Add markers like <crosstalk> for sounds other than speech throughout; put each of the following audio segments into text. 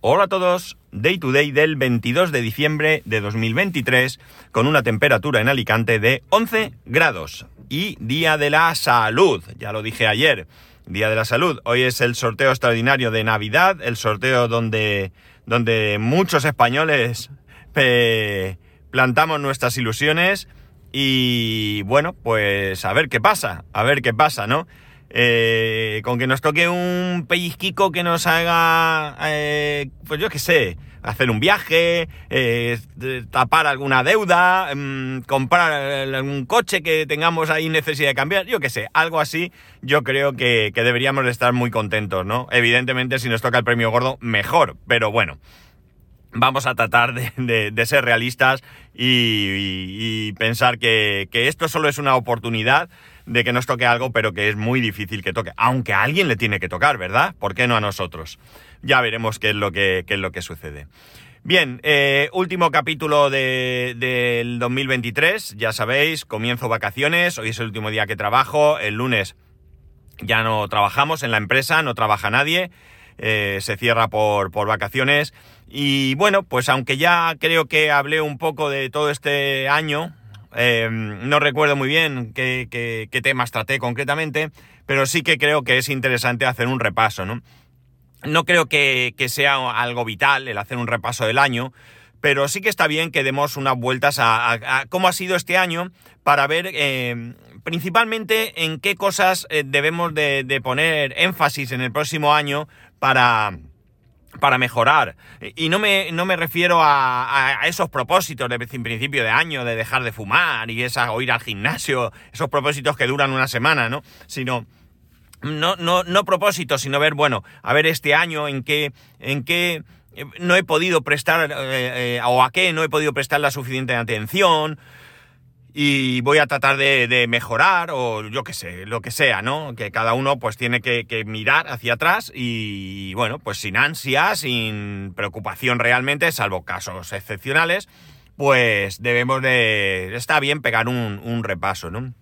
Hola a todos, Day to Day del 22 de diciembre de 2023 con una temperatura en Alicante de 11 grados. Y Día de la Salud, ya lo dije ayer, Día de la Salud. Hoy es el sorteo extraordinario de Navidad, el sorteo donde, donde muchos españoles plantamos nuestras ilusiones. Y bueno, pues a ver qué pasa, a ver qué pasa, ¿no? Eh, con que nos toque un pellizquico que nos haga, eh, pues yo qué sé, hacer un viaje, eh, tapar alguna deuda, mm, comprar algún coche que tengamos ahí necesidad de cambiar, yo qué sé, algo así, yo creo que, deberíamos de estar muy contentos, ¿no? Evidentemente, si nos toca el premio gordo, mejor, pero bueno. Vamos a tratar de, ser realistas y, pensar que esto solo es una oportunidad de que nos toque algo, pero que es muy difícil que toque. Aunque a alguien le tiene que tocar, ¿verdad? ¿Por qué no a nosotros? Ya veremos qué es lo que, es lo que sucede. Bien, eh, último capítulo del 2023, ya sabéis, comienzo vacaciones, hoy es el último día que trabajo, el lunes ya no trabajamos en la empresa, no trabaja nadie, eh, se cierra por, por vacaciones y bueno, pues aunque ya creo que hablé un poco de todo este año, Em, no recuerdo muy bien qué, temas traté concretamente, pero sí que creo que es interesante hacer un repaso, ¿no? No creo que, sea algo vital el hacer un repaso del año, pero sí que está bien que demos unas vueltas a, cómo ha sido este año para ver em, principalmente en qué cosas eh, debemos de poner énfasis en el próximo año para para mejorar. Y no me, no me refiero a, esos propósitos de principio de año, de dejar de fumar y esa, o ir al gimnasio, esos propósitos que duran una semana, ¿no? Sino, no, no, no propósitos, sino ver, bueno, a ver este año en qué, en qué eh, no he podido prestar, eh, eh, o a qué no he podido prestar la suficiente atención, y voy a tratar de, mejorar o yo qué sé, lo que sea, ¿no? Que cada uno pues tiene que, mirar hacia atrás y bueno, pues sin ansia, sin preocupación realmente, salvo casos excepcionales, pues debemos de... está bien pegar un repaso, ¿no?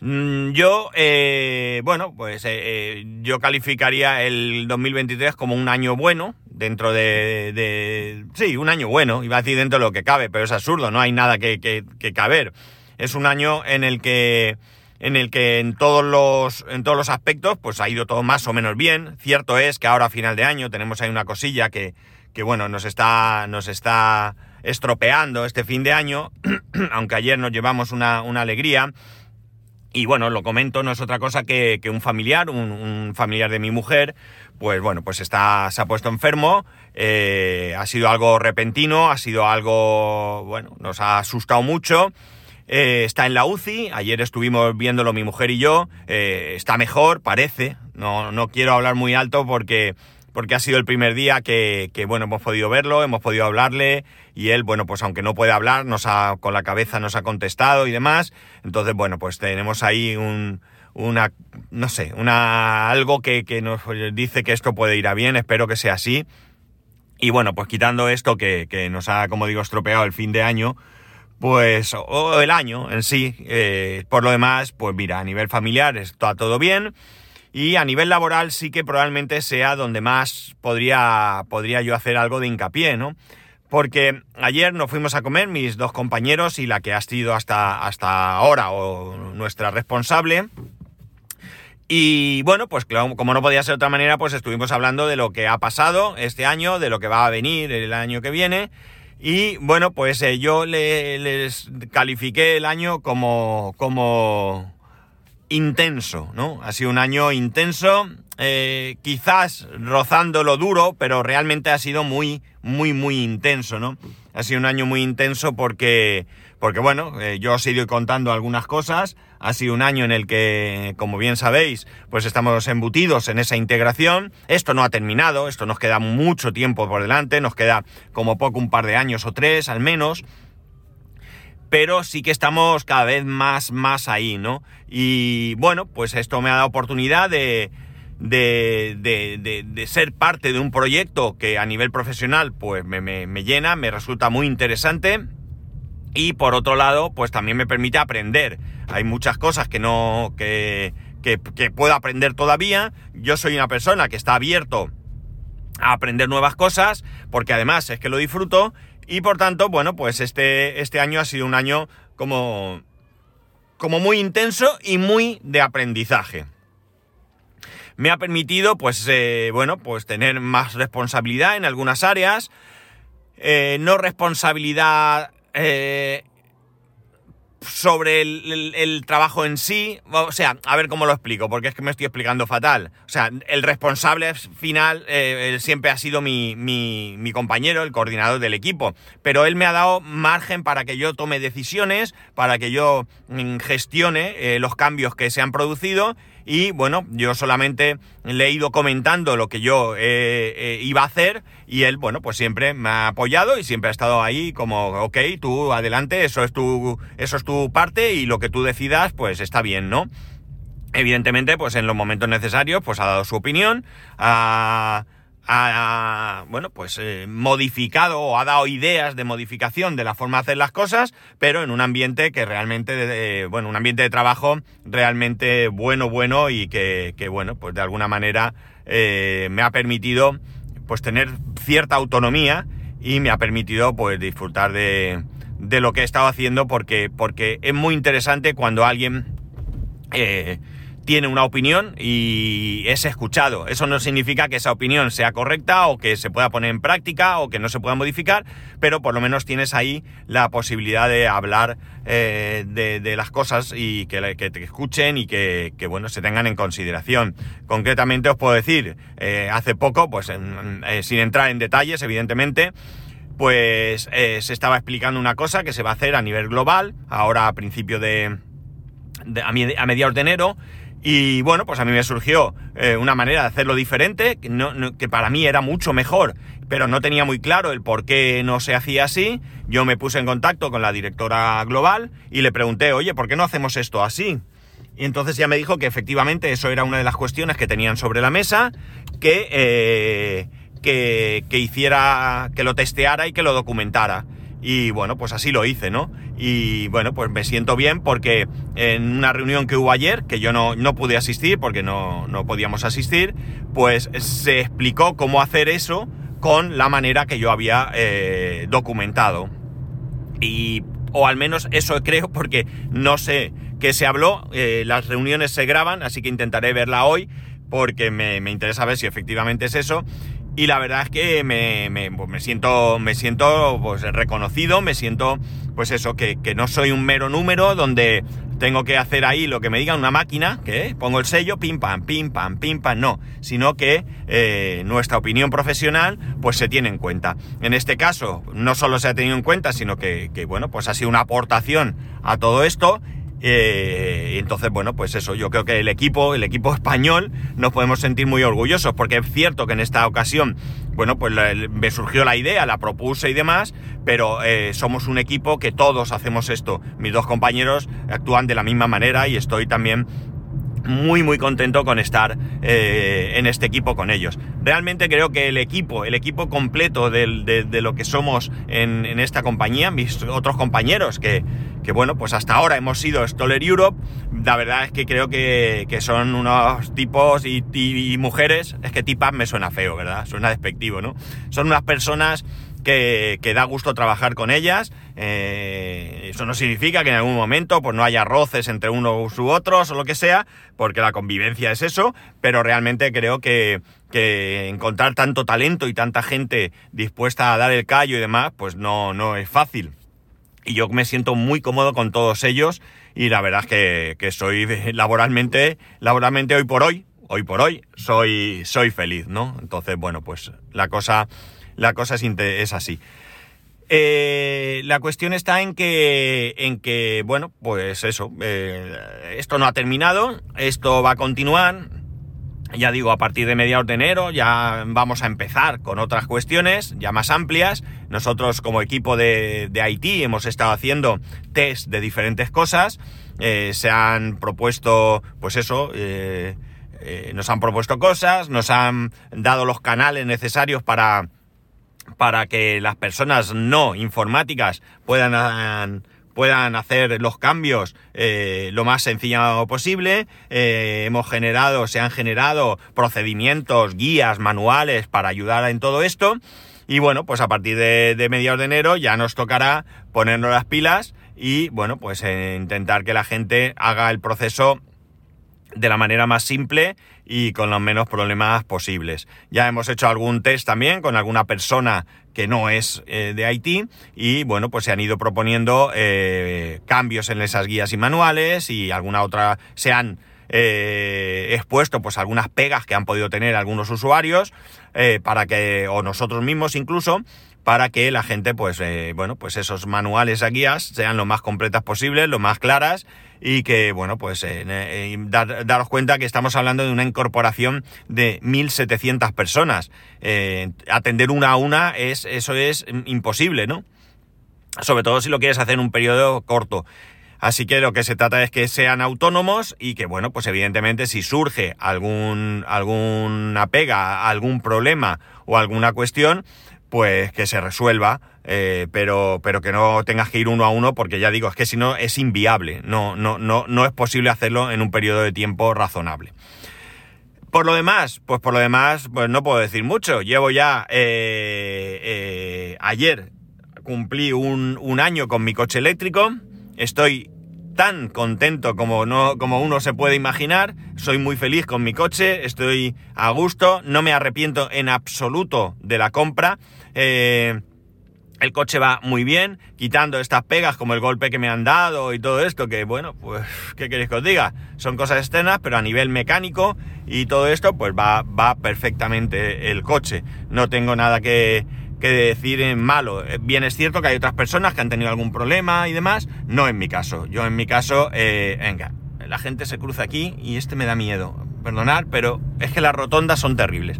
Mm, yo, eh, bueno, pues eh, eh, yo calificaría el 2023 como un año bueno, dentro de, Sí, un año bueno, iba a decir dentro de lo que cabe, pero es absurdo, no hay nada que, que, caber. Es un año en el que en el que en todos los en todos los aspectos pues ha ido todo más o menos bien. Cierto es que ahora a final de año tenemos ahí una cosilla que, que bueno, nos está nos está estropeando este fin de año, <clears throat> aunque ayer nos llevamos una, una alegría y bueno, lo comento, no es otra cosa que, un familiar, un, familiar de mi mujer, pues bueno, pues está, se ha puesto enfermo, eh, ha sido algo repentino, ha sido algo, bueno, nos ha asustado mucho. Eh, está en la UCI, ayer estuvimos viéndolo mi mujer y yo, eh, está mejor, parece, no, no quiero hablar muy alto porque porque ha sido el primer día que, bueno, hemos podido verlo, hemos podido hablarle y él, bueno, pues aunque no puede hablar, nos ha, con la cabeza nos ha contestado y demás. Entonces, bueno, pues tenemos ahí un, una, no sé, una, algo que, nos dice que esto puede ir a bien, espero que sea así. Y bueno, pues quitando esto que, nos ha, como digo, estropeado el fin de año, pues, o el año en sí, eh, por lo demás, pues mira, a nivel familiar está todo bien. Y a nivel laboral sí que probablemente sea donde más podría, podría yo hacer algo de hincapié, ¿no? Porque ayer nos fuimos a comer mis dos compañeros y la que ha sido hasta, hasta ahora o nuestra responsable. Y bueno, pues como no podía ser de otra manera, pues estuvimos hablando de lo que ha pasado este año, de lo que va a venir el año que viene. Y bueno, pues eh, yo les califiqué el año como, como intenso, ¿no? Ha sido un año intenso, eh, quizás rozando lo duro, pero realmente ha sido muy, muy, muy intenso, ¿no? Ha sido un año muy intenso porque, porque bueno, eh, yo os he ido contando algunas cosas. Ha sido un año en el que, como bien sabéis, pues estamos embutidos en esa integración. Esto no ha terminado, esto nos queda mucho tiempo por delante, nos queda como poco un par de años o tres al menos pero sí que estamos cada vez más, más ahí, ¿no? Y bueno, pues esto me ha dado oportunidad de, de, de, ser parte de un proyecto que a nivel profesional pues me, me, me, llena, me resulta muy interesante y por otro lado pues también me permite aprender. Hay muchas cosas que no, que, que, que puedo aprender todavía. Yo soy una persona que está abierto a aprender nuevas cosas, porque además es que lo disfruto y por tanto, bueno, pues este, este año ha sido un año como, como muy intenso y muy de aprendizaje. Me ha permitido, pues, eh, bueno, pues tener más responsabilidad en algunas áreas, eh, no responsabilidad eh, sobre el, trabajo en sí, o sea, a ver cómo lo explico, porque es que me estoy explicando fatal. O sea, el responsable final eh, siempre ha sido mi, mi, compañero, el coordinador del equipo, pero él me ha dado margen para que yo tome decisiones, para que yo mm, gestione eh, los cambios que se han producido y bueno, yo solamente le he ido comentando lo que yo eh, eh, iba a hacer y él, bueno, pues siempre me ha apoyado y siempre ha estado ahí como, ok, tú adelante, eso es tu, eso es tu parte y lo que tú decidas, pues está bien, ¿no? Evidentemente, pues en los momentos necesarios, pues ha dado su opinión, ha ha, bueno, pues eh, modificado o ha dado ideas de modificación de la forma de hacer las cosas, pero en un ambiente que realmente, bueno, un ambiente de trabajo realmente bueno, bueno y que, bueno, pues de alguna manera eh, me ha permitido pues tener cierta autonomía y me ha permitido pues disfrutar de, de lo que he estado haciendo porque, porque es muy interesante cuando alguien eh, tiene una opinión y es escuchado. Eso no significa que esa opinión sea correcta o que se pueda poner en práctica o que no se pueda modificar, pero por lo menos tienes ahí la posibilidad de hablar eh, de, las cosas y que, te escuchen y que, bueno, se tengan en consideración. Concretamente os puedo decir, eh, hace poco, pues eh, sin entrar en detalles, evidentemente, pues se estaba explicando una cosa que se va a hacer a nivel global, ahora a principio de, a, mediados de enero, y bueno, pues a mí me surgió eh, una manera de hacerlo diferente, que, para mí era mucho mejor, pero no tenía muy claro el por qué no se hacía así. Yo me puse en contacto con la directora global y le pregunté, oye, ¿por qué no hacemos esto así? Y entonces ya me dijo que efectivamente eso era una de las cuestiones que tenían sobre la mesa, que, eh, que, que hiciera, que lo testeara y que lo documentara. Y bueno, pues así lo hice, ¿no? Y bueno, pues me siento bien porque en una reunión que hubo ayer, que yo no, no pude asistir porque no, no, podíamos asistir, pues se explicó cómo hacer eso con la manera que yo había eh, documentado. Y, o al menos eso creo porque no sé qué se habló, eh, las reuniones se graban, así que intentaré verla hoy porque me, me interesa ver si efectivamente es eso y la verdad es que me, pues me, siento, me siento pues, reconocido, me siento, pues eso, que, no soy un mero número donde tengo que hacer ahí lo que me diga una máquina, que pongo el sello, pim pam, pim pam, pim pam, no, sino que eh, nuestra opinión profesional pues se tiene en cuenta. En este caso, no solo se ha tenido en cuenta, sino que, que bueno, pues ha sido una aportación a todo esto eh, entonces, bueno, pues eso, yo creo que el equipo, el equipo español, nos podemos sentir muy orgullosos, porque es cierto que en esta ocasión, bueno, pues me surgió la idea, la propuse y demás, pero eh, somos un equipo que todos hacemos esto. Mis dos compañeros actúan de la misma manera y estoy también muy muy contento con estar eh, en este equipo con ellos. Realmente creo que el equipo, el equipo completo de, lo que somos en, esta compañía, mis otros compañeros que, bueno, pues hasta ahora hemos sido Stoller Europe, la verdad es que creo que, son unos tipos y, mujeres, es que tipas me suena feo, ¿verdad? Suena despectivo, ¿no? Son unas personas que, da gusto trabajar con ellas. Eh, eso no significa que en algún momento pues, no haya roces entre unos u otros o lo que sea, porque la convivencia es eso, pero realmente creo que, encontrar tanto talento y tanta gente dispuesta a dar el callo y demás, pues no, no es fácil. Y yo me siento muy cómodo con todos ellos y la verdad es que, que soy laboralmente, laboralmente hoy por hoy, hoy por hoy, soy, soy feliz, ¿no? Entonces, bueno, pues la cosa la cosa es, así. Eh, la cuestión está en que, en que bueno, pues eso, eh, esto no ha terminado, esto va a continuar. Ya digo, a partir de mediados de enero ya vamos a empezar con otras cuestiones ya más amplias. Nosotros como equipo de, de IT hemos estado haciendo test de diferentes cosas. Eh, se han propuesto, pues eso, nos han propuesto cosas, nos han dado los canales necesarios para para que las personas no informáticas puedan, puedan hacer los cambios eh, lo más sencillo posible. Eh, hemos generado, se han generado procedimientos, guías, manuales para ayudar en todo esto. Y bueno, pues a partir de, de mediados de enero ya nos tocará ponernos las pilas y bueno, pues eh, intentar que la gente haga el proceso de la manera más simple y con los menos problemas posibles. Ya hemos hecho algún test también con alguna persona que no es eh, de Haití y bueno, pues se han ido proponiendo eh, cambios en esas guías y manuales y alguna otra se han eh, expuesto pues algunas pegas que han podido tener algunos usuarios para que o nosotros mismos incluso para que la gente pues bueno pues esos manuales a guías sean lo más completas posibles lo más claras y que bueno pues eh, eh, dar- daros cuenta que estamos hablando de una incorporación de 1.700 personas Eh, atender una a una es eso es imposible no sobre todo si lo quieres hacer en un periodo corto. Así que lo que se trata es que sean autónomos y que, bueno, pues evidentemente si surge algún, alguna pega, algún problema o alguna cuestión, pues que se resuelva, eh, pero, pero que no tengas que ir uno a uno, porque ya digo, es que si no es inviable, no, no, no, no es posible hacerlo en un periodo de tiempo razonable. Por lo demás, pues por lo demás, pues no puedo decir mucho. Llevo ya eh, eh, ayer cumplí un, un año con mi coche eléctrico. Estoy tan contento como no, como uno se puede imaginar. Soy muy feliz con mi coche, estoy a gusto, no me arrepiento en absoluto de la compra. Eh, el coche va muy bien, quitando estas pegas como el golpe que me han dado y todo esto, que bueno, pues, ¿qué queréis que os diga? Son cosas externas, pero a nivel mecánico y todo esto, pues va, va perfectamente el coche. No tengo nada que, que decir en malo. Eh, Bien es cierto que hay otras personas que han tenido algún problema y demás, no en mi caso. Yo en mi caso, eh, venga, la gente se cruza aquí y este me da miedo. Perdonad, pero es que las rotondas son terribles.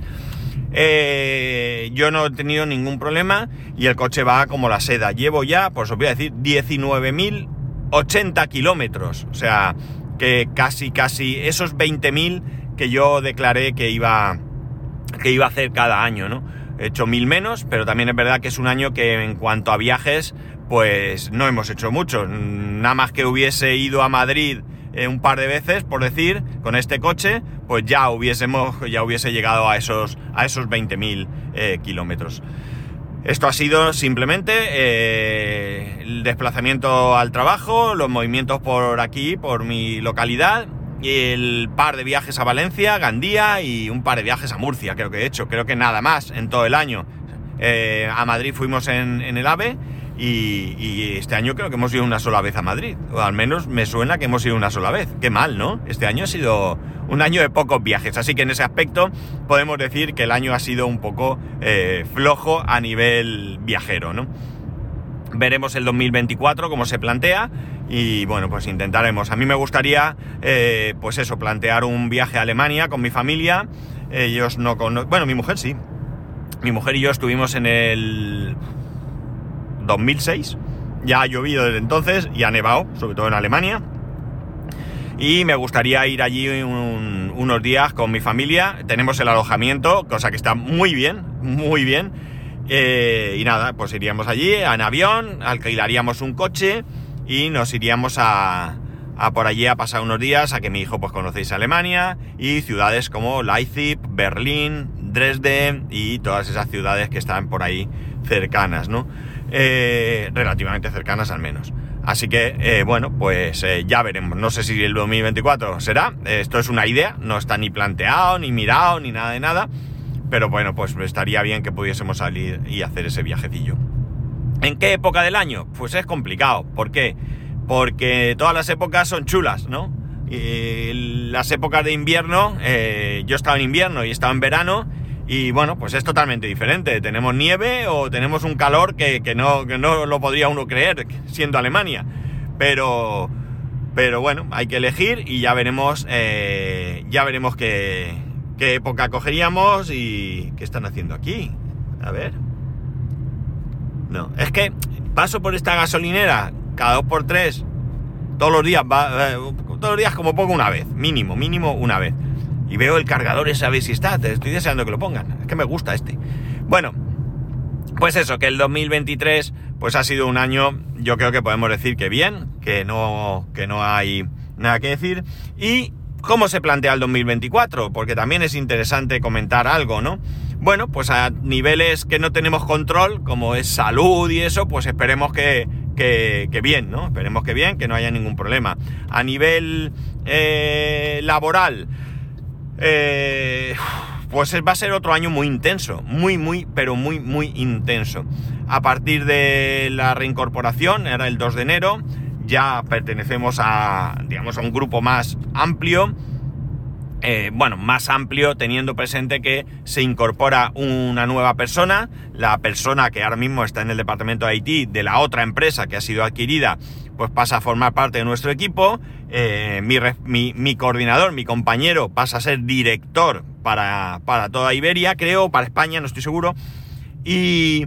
Eh, yo no he tenido ningún problema y el coche va como la seda. Llevo ya, pues os voy a decir, 19.080 kilómetros. O sea, que casi, casi esos 20.000 que yo declaré que iba, que iba a hacer cada año, ¿no? He hecho mil menos, pero también es verdad que es un año que en cuanto a viajes, pues no hemos hecho mucho. Nada más que hubiese ido a Madrid eh, un par de veces, por decir, con este coche, pues ya hubiésemos, ya hubiese llegado a esos, a esos 20.000 eh, kilómetros. Esto ha sido simplemente eh, el desplazamiento al trabajo, los movimientos por aquí, por mi localidad, y el par de viajes a Valencia, Gandía y un par de viajes a Murcia, creo que he hecho, creo que nada más en todo el año. A Madrid fuimos en el AVE y, este año creo que hemos ido una sola vez a Madrid, o al menos me suena que hemos ido una sola vez. Qué mal, ¿no? Este año ha sido un año de pocos viajes, así que en ese aspecto podemos decir que el año ha sido un poco eh, flojo a nivel viajero, ¿no? Veremos el 2024 cómo se plantea y bueno, pues intentaremos. A mí me gustaría, eh, pues eso, plantear un viaje a Alemania con mi familia. Ellos no con... Bueno, mi mujer sí. Mi mujer y yo estuvimos en el 2006. Ya ha llovido desde entonces y ha nevado, sobre todo en Alemania. Y me gustaría ir allí un- unos días con mi familia. Tenemos el alojamiento, cosa que está muy bien, muy bien. Eh, y nada, pues iríamos allí en avión, alquilaríamos un coche y nos iríamos a, a por allí a pasar unos días, a que mi hijo pues conocéis Alemania y ciudades como Leipzig, Berlín, Dresden y todas esas ciudades que están por ahí cercanas, ¿no? Eh, relativamente cercanas al menos. Así que, eh, bueno, pues eh, ya veremos. No sé si el 2024 será. Esto es una idea, no está ni planteado, ni mirado, ni nada de nada. Pero bueno, pues estaría bien que pudiésemos salir y hacer ese viajecillo. ¿En qué época del año? Pues es complicado. ¿Por qué? Porque todas las épocas son chulas, ¿no? Las épocas de invierno, yo estaba en invierno y estaba en verano, y bueno, pues es totalmente diferente. Tenemos nieve o tenemos un calor que, que no, que no lo podría uno creer siendo Alemania. Pero, pero bueno, hay que elegir y ya veremos, eh, ya veremos qué, qué época cogeríamos y qué están haciendo aquí. A ver. No, es que paso por esta gasolinera cada dos por tres, todos los días, va, eh, todos los días como poco una vez, mínimo, mínimo una vez. Y veo el cargador a ver si está, te estoy deseando que lo pongan, es que me gusta este. Bueno, pues eso, que el 2023 pues ha sido un año, yo creo que podemos decir que bien, que no, que no hay nada que decir. Y cómo se plantea el 2024, porque también es interesante comentar algo, ¿no? Bueno, pues a niveles que no tenemos control, como es salud y eso, pues esperemos que, que, bien, ¿no? Esperemos que bien, que no haya ningún problema. A nivel eh, laboral, eh, pues va a ser otro año muy intenso, muy, muy, pero muy, muy intenso. A partir de la reincorporación, era el 2 de enero, ya pertenecemos a, digamos, a un grupo más amplio. Eh, bueno, más amplio teniendo presente que se incorpora una nueva persona, la persona que ahora mismo está en el departamento de IT de la otra empresa que ha sido adquirida, pues pasa a formar parte de nuestro equipo, eh, mi, mi, coordinador, mi compañero pasa a ser director para, para toda Iberia, creo, para España, no estoy seguro, y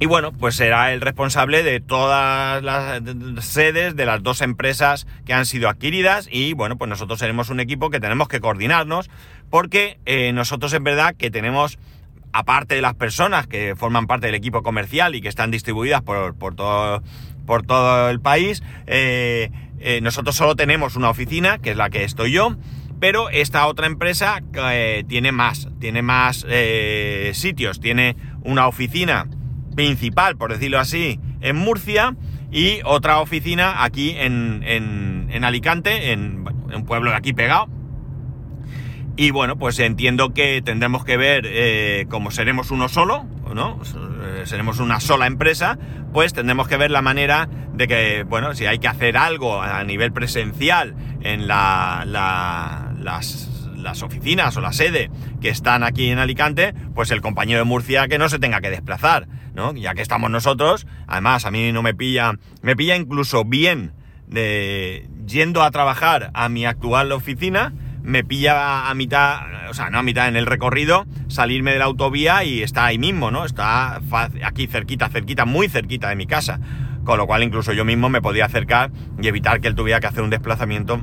y bueno, pues será el responsable de todas las sedes de las dos empresas que han sido adquiridas. Y bueno, pues nosotros seremos un equipo que tenemos que coordinarnos porque eh, nosotros en verdad que tenemos, aparte de las personas que forman parte del equipo comercial y que están distribuidas por, todo, por todo el país, eh, eh, nosotros solo tenemos una oficina, que es la que estoy yo, pero esta otra empresa tiene más, tiene más sitios, tiene una oficina principal, por decirlo así, en Murcia y otra oficina aquí en, en, Alicante, en, un pueblo de aquí pegado. Y bueno, pues entiendo que tendremos que ver, eh, como seremos uno solo, ¿no? Eh, seremos una sola empresa, pues tendremos que ver la manera de que, bueno, si hay que hacer algo a nivel presencial en la, la, las las oficinas o la sede que están aquí en Alicante, pues el compañero de Murcia que no se tenga que desplazar, ¿no? Ya que estamos nosotros, además a mí no me pilla, me pilla incluso bien de yendo a trabajar a mi actual oficina, me pilla a mitad, o sea, no a mitad en el recorrido, salirme de la autovía y está ahí mismo, ¿no? Está aquí cerquita, cerquita, muy cerquita de mi casa. Con lo cual incluso yo mismo me podía acercar y evitar que él tuviera que hacer un desplazamiento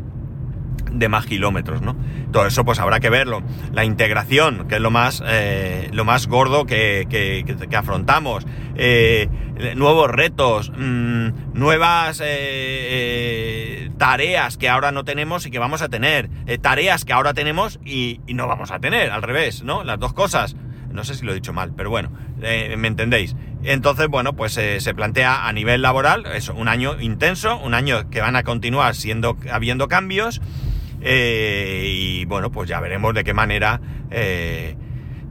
de más kilómetros, ¿no? Todo eso pues habrá que verlo. La integración, que es lo más, eh, lo más gordo que, que, afrontamos. Eh, nuevos retos, mm, nuevas eh, tareas que ahora no tenemos y que vamos a tener. tareas que ahora tenemos y, no vamos a tener, al revés, ¿no? Las dos cosas. No sé si lo he dicho mal, pero bueno, me entendéis. Entonces, bueno, pues se plantea a nivel laboral, es un año intenso, un año que van a continuar siendo, habiendo cambios eh, y bueno, pues ya veremos de qué manera eh,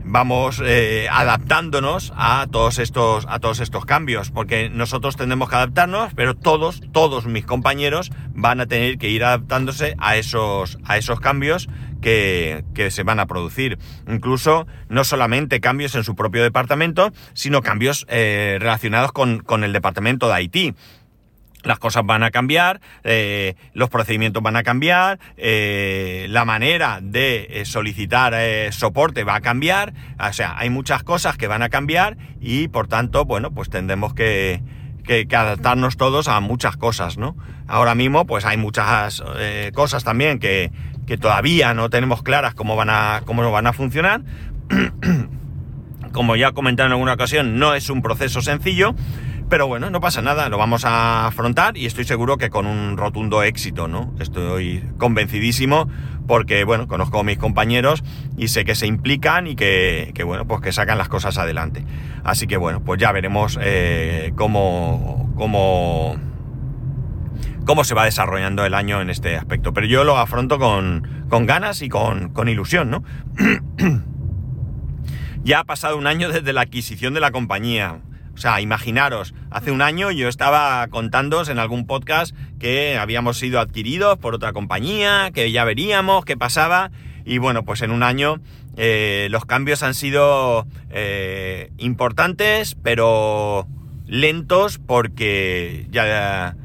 vamos eh, adaptándonos a todos estos a todos estos cambios porque nosotros tendremos que adaptarnos pero todos todos mis compañeros van a tener que ir adaptándose a esos a esos cambios que, se van a producir. Incluso no solamente cambios en su propio departamento sino cambios relacionados con, con el departamento de Haití. Las cosas van a cambiar, eh, los procedimientos van a cambiar, eh, la manera de eh, solicitar soporte va a cambiar, o sea, hay muchas cosas que van a cambiar y por tanto, bueno, pues tendremos que, que, adaptarnos todos a muchas cosas, ¿no? Ahora mismo, pues hay muchas cosas también que, que, todavía no tenemos claras cómo van a, cómo van a funcionar. <clears throat> Como ya he comentado en alguna ocasión, no es un proceso sencillo, pero bueno, no pasa nada, lo vamos a afrontar y estoy seguro que con un rotundo éxito, ¿no? Estoy convencidísimo porque, bueno, conozco a mis compañeros y sé que se implican y que, bueno, pues que sacan las cosas adelante. Así que, bueno, pues ya veremos eh, cómo, cómo, cómo se va desarrollando el año en este aspecto. Pero yo lo afronto con, con ganas y con, con ilusión, ¿no? <clears throat> ya ha pasado un año desde la adquisición de la compañía o sea, imaginaros, hace un año yo estaba contándoos en algún podcast que habíamos sido adquiridos por otra compañía, que ya veríamos qué pasaba. Y bueno, pues en un año eh, los cambios han sido eh, importantes, pero lentos porque ya,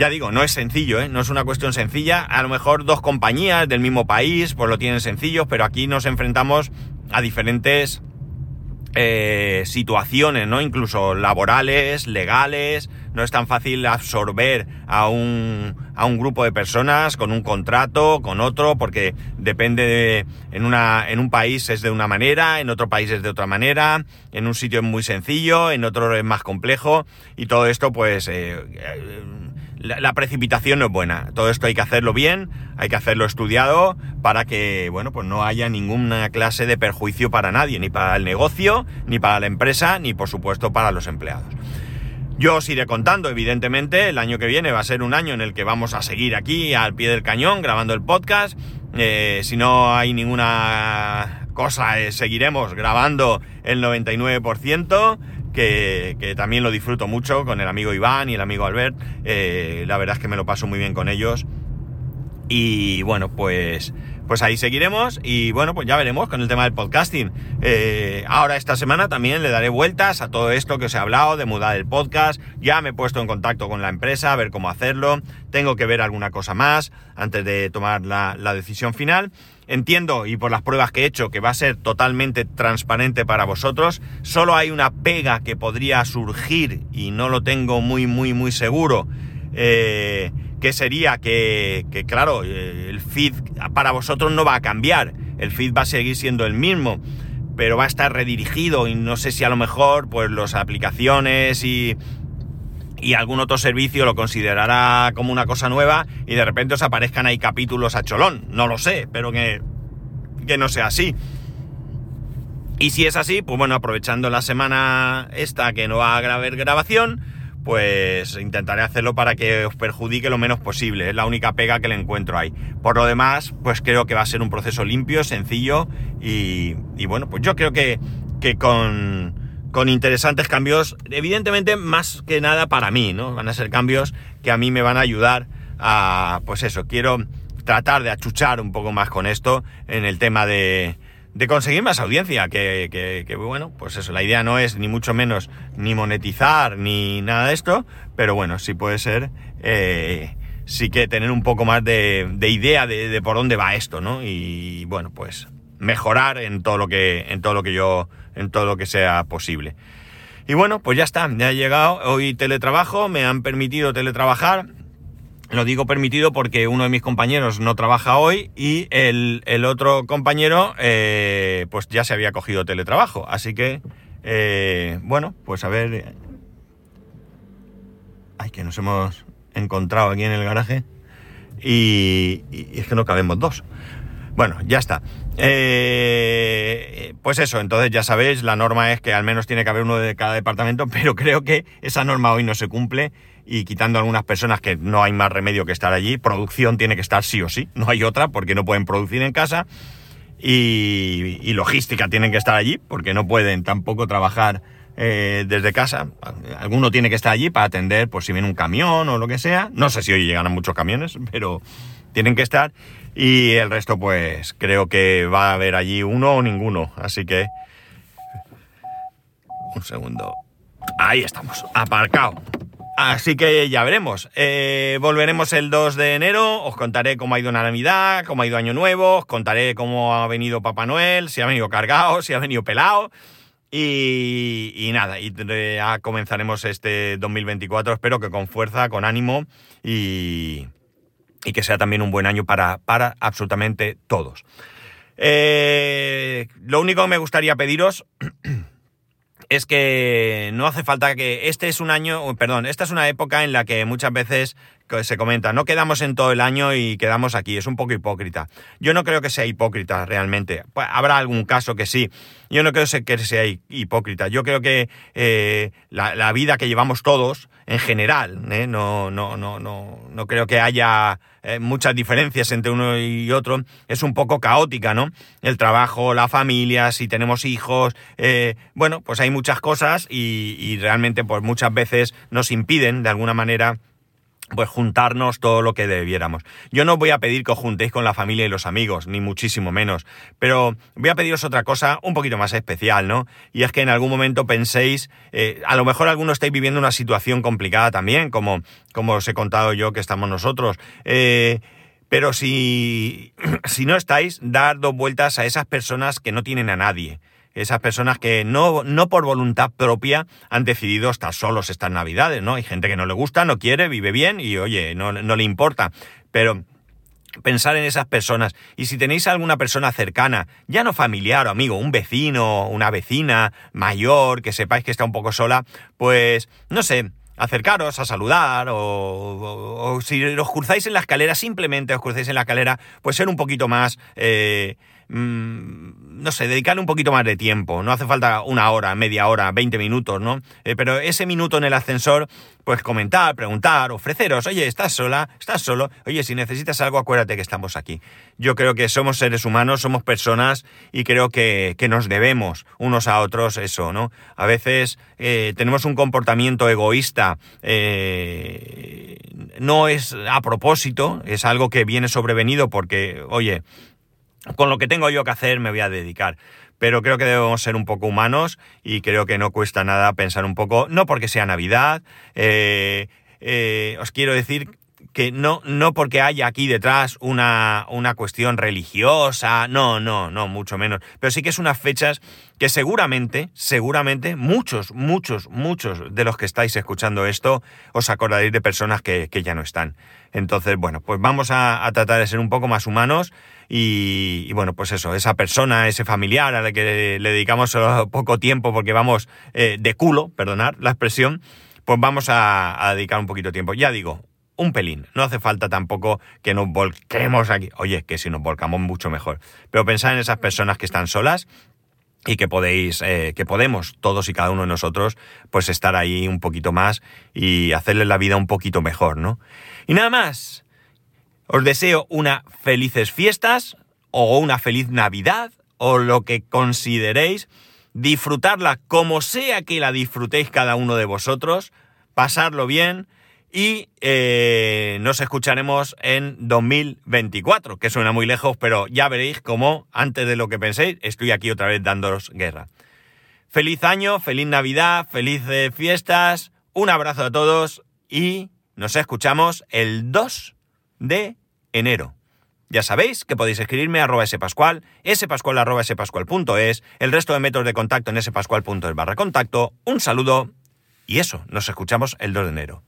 ya digo, no es sencillo, ¿eh? no es una cuestión sencilla. A lo mejor dos compañías del mismo país pues lo tienen sencillo, pero aquí nos enfrentamos a diferentes eh, situaciones, ¿no? Incluso laborales, legales. No es tan fácil absorber a un, a un grupo de personas con un contrato, con otro, porque depende de, en una, en un país es de una manera, en otro país es de otra manera, en un sitio es muy sencillo, en otro es más complejo, y todo esto, pues, eh, la, precipitación no es buena. Todo esto hay que hacerlo bien, hay que hacerlo estudiado para que, bueno, pues no haya ninguna clase de perjuicio para nadie, ni para el negocio, ni para la empresa, ni por supuesto para los empleados. Yo os iré contando, evidentemente, el año que viene va a ser un año en el que vamos a seguir aquí al pie del cañón grabando el podcast. Eh, si no hay ninguna cosa, eh, seguiremos grabando el 99% que, también lo disfruto mucho con el amigo Iván y el amigo Albert. Eh, la verdad es que me lo paso muy bien con ellos. Y bueno, pues, pues ahí seguiremos y bueno, pues ya veremos con el tema del podcasting. Eh, ahora esta semana también le daré vueltas a todo esto que os he hablado de mudar el podcast. Ya me he puesto en contacto con la empresa a ver cómo hacerlo. Tengo que ver alguna cosa más antes de tomar la, la decisión final. Entiendo, y por las pruebas que he hecho, que va a ser totalmente transparente para vosotros. Solo hay una pega que podría surgir, y no lo tengo muy, muy, muy seguro, eh, que sería que, que, claro, eh, el feed para vosotros no va a cambiar. El feed va a seguir siendo el mismo, pero va a estar redirigido y no sé si a lo mejor, pues, las aplicaciones y y algún otro servicio lo considerará como una cosa nueva y de repente os aparezcan ahí capítulos a cholón. No lo sé, pero que, que no sea así. Y si es así, pues bueno, aprovechando la semana esta que no va a haber grabación, pues intentaré hacerlo para que os perjudique lo menos posible. Es la única pega que le encuentro ahí. Por lo demás, pues creo que va a ser un proceso limpio, sencillo y, y bueno, pues yo creo que, que con con interesantes cambios, evidentemente más que nada para mí, ¿no? Van a ser cambios que a mí me van a ayudar a, pues eso, quiero tratar de achuchar un poco más con esto en el tema de, de conseguir más audiencia, que, que, bueno, pues eso, la idea no es ni mucho menos ni monetizar ni nada de esto, pero bueno, sí puede ser, eh, sí que tener un poco más de, de idea de, de, por dónde va esto, ¿no? Y bueno, pues mejorar en todo lo que, en todo lo que yo en todo lo que sea posible. Y bueno, pues ya está, ya he llegado hoy teletrabajo, me han permitido teletrabajar. Lo digo permitido porque uno de mis compañeros no trabaja hoy y el, otro compañero eh, pues ya se había cogido teletrabajo. Así que, eh, bueno, pues a ver... Ay, que nos hemos encontrado aquí en el garaje y, y es que no cabemos dos. Bueno, ya está. Eh, pues eso, entonces ya sabéis, la norma es que al menos tiene que haber uno de cada departamento, <laughs> pero creo que esa norma hoy no se cumple y quitando algunas personas que no hay más remedio que estar allí, producción tiene que estar sí o sí, no hay otra porque no pueden producir en casa y, logística tienen que estar allí porque no pueden tampoco trabajar eh, desde casa. Alguno tiene que estar allí para atender, por si viene un camión o lo que sea. No sé si hoy llegan muchos camiones, <laughs> pero tienen que estar. Y el resto, pues creo que va a haber allí uno o ninguno. Así que... Un segundo. Ahí estamos, aparcado. Así que ya veremos. Eh, volveremos el 2 de enero. Os contaré cómo ha ido Navidad, cómo ha ido Año Nuevo. Os contaré cómo ha venido Papá Noel, si ha venido cargado, si ha venido pelado. Y, y nada, y ya comenzaremos este 2024. Espero que con fuerza, con ánimo y, y que sea también un buen año para, para absolutamente todos. Eh, lo único que me gustaría pediros <clears throat> es que no hace falta que este es un año, perdón, esta es una época en la que muchas veces se comenta, no quedamos en todo el año y quedamos aquí, es un poco hipócrita. Yo no creo que sea hipócrita realmente. Pues, habrá algún caso que sí. Yo no creo que sea hipócrita. Yo creo que eh, la, vida que llevamos todos, en general, ¿eh? no, no, no, no, no creo que haya eh, muchas diferencias entre uno y otro, es un poco caótica, ¿no? El trabajo, la familia, si tenemos hijos, bueno, pues hay muchas cosas y, y realmente pues muchas veces nos impiden de alguna manera pues juntarnos todo lo que debiéramos. Yo no voy a pedir que os juntéis con la familia y los amigos, ni muchísimo menos, pero voy a pediros otra cosa un poquito más especial, ¿no? Y es que en algún momento penséis, eh, a lo mejor algunos estáis viviendo una situación complicada también, como, como os he contado yo que estamos nosotros, eh, pero si, <clears throat> si no estáis, dar dos vueltas a esas personas que no tienen a nadie Esas personas que no, no por voluntad propia han decidido estar solos estas navidades, ¿no? Hay gente que no le gusta, no quiere, vive bien y oye, no, no le importa. Pero pensar en esas personas. Y si tenéis alguna persona cercana, ya no familiar o amigo, un vecino, una vecina mayor, que sepáis que está un poco sola, pues no sé, acercaros a saludar o, si os cruzáis en la escalera, simplemente os cruzáis en la escalera, pues ser un poquito más... Eh, Mm, no sé, dedicarle un poquito más de tiempo. No hace falta una hora, media hora, 20 minutos, ¿no? Eh, pero ese minuto en el ascensor, pues comentar, preguntar, ofreceros, oye, ¿estás sola? ¿Estás solo? Oye, si necesitas algo, acuérdate que estamos aquí. Yo creo que somos seres humanos, somos personas y creo que, nos debemos unos a otros eso, ¿no? A veces eh, tenemos un comportamiento egoísta, eh, no es a propósito, es algo que viene sobrevenido porque, oye, con lo que tengo yo que hacer me voy a dedicar. Pero creo que debemos ser un poco humanos y creo que no cuesta nada pensar un poco, no porque sea Navidad, eh, eh, os quiero decir que no, no porque haya aquí detrás una, una cuestión religiosa, no, no, no, mucho menos. Pero sí que es unas fechas que seguramente, seguramente, muchos, muchos, muchos de los que estáis escuchando esto, os acordaréis de personas que, ya no están. Entonces, bueno, pues vamos a, tratar de ser un poco más humanos y, bueno, pues eso, esa persona, ese familiar a la que le dedicamos poco tiempo porque vamos eh, de culo, perdonad la expresión, pues vamos a, a dedicar un poquito de tiempo. Ya digo, un pelín. No hace falta tampoco que nos volquemos aquí. Oye, que si nos volcamos mucho mejor. Pero pensad en esas personas que están solas y que podéis, eh, que podemos todos y cada uno de nosotros, pues estar ahí un poquito más y hacerles la vida un poquito mejor, ¿no? Y nada más. Os deseo unas felices fiestas o una feliz Navidad o lo que consideréis. Disfrutarla como sea que la disfrutéis cada uno de vosotros. Pasarlo bien y eh, nos escucharemos en 2024, que suena muy lejos, pero ya veréis cómo, antes de lo que penséis, estoy aquí otra vez dándoos guerra. Feliz año, feliz Navidad, felices fiestas, un abrazo a todos y nos escuchamos el 2 de enero. Ya sabéis que podéis escribirme a arroba spascual, spascual arroba spascual .es, el resto de métodos de contacto en spascual.es barra contacto. Un saludo y eso, nos escuchamos el 2 de enero.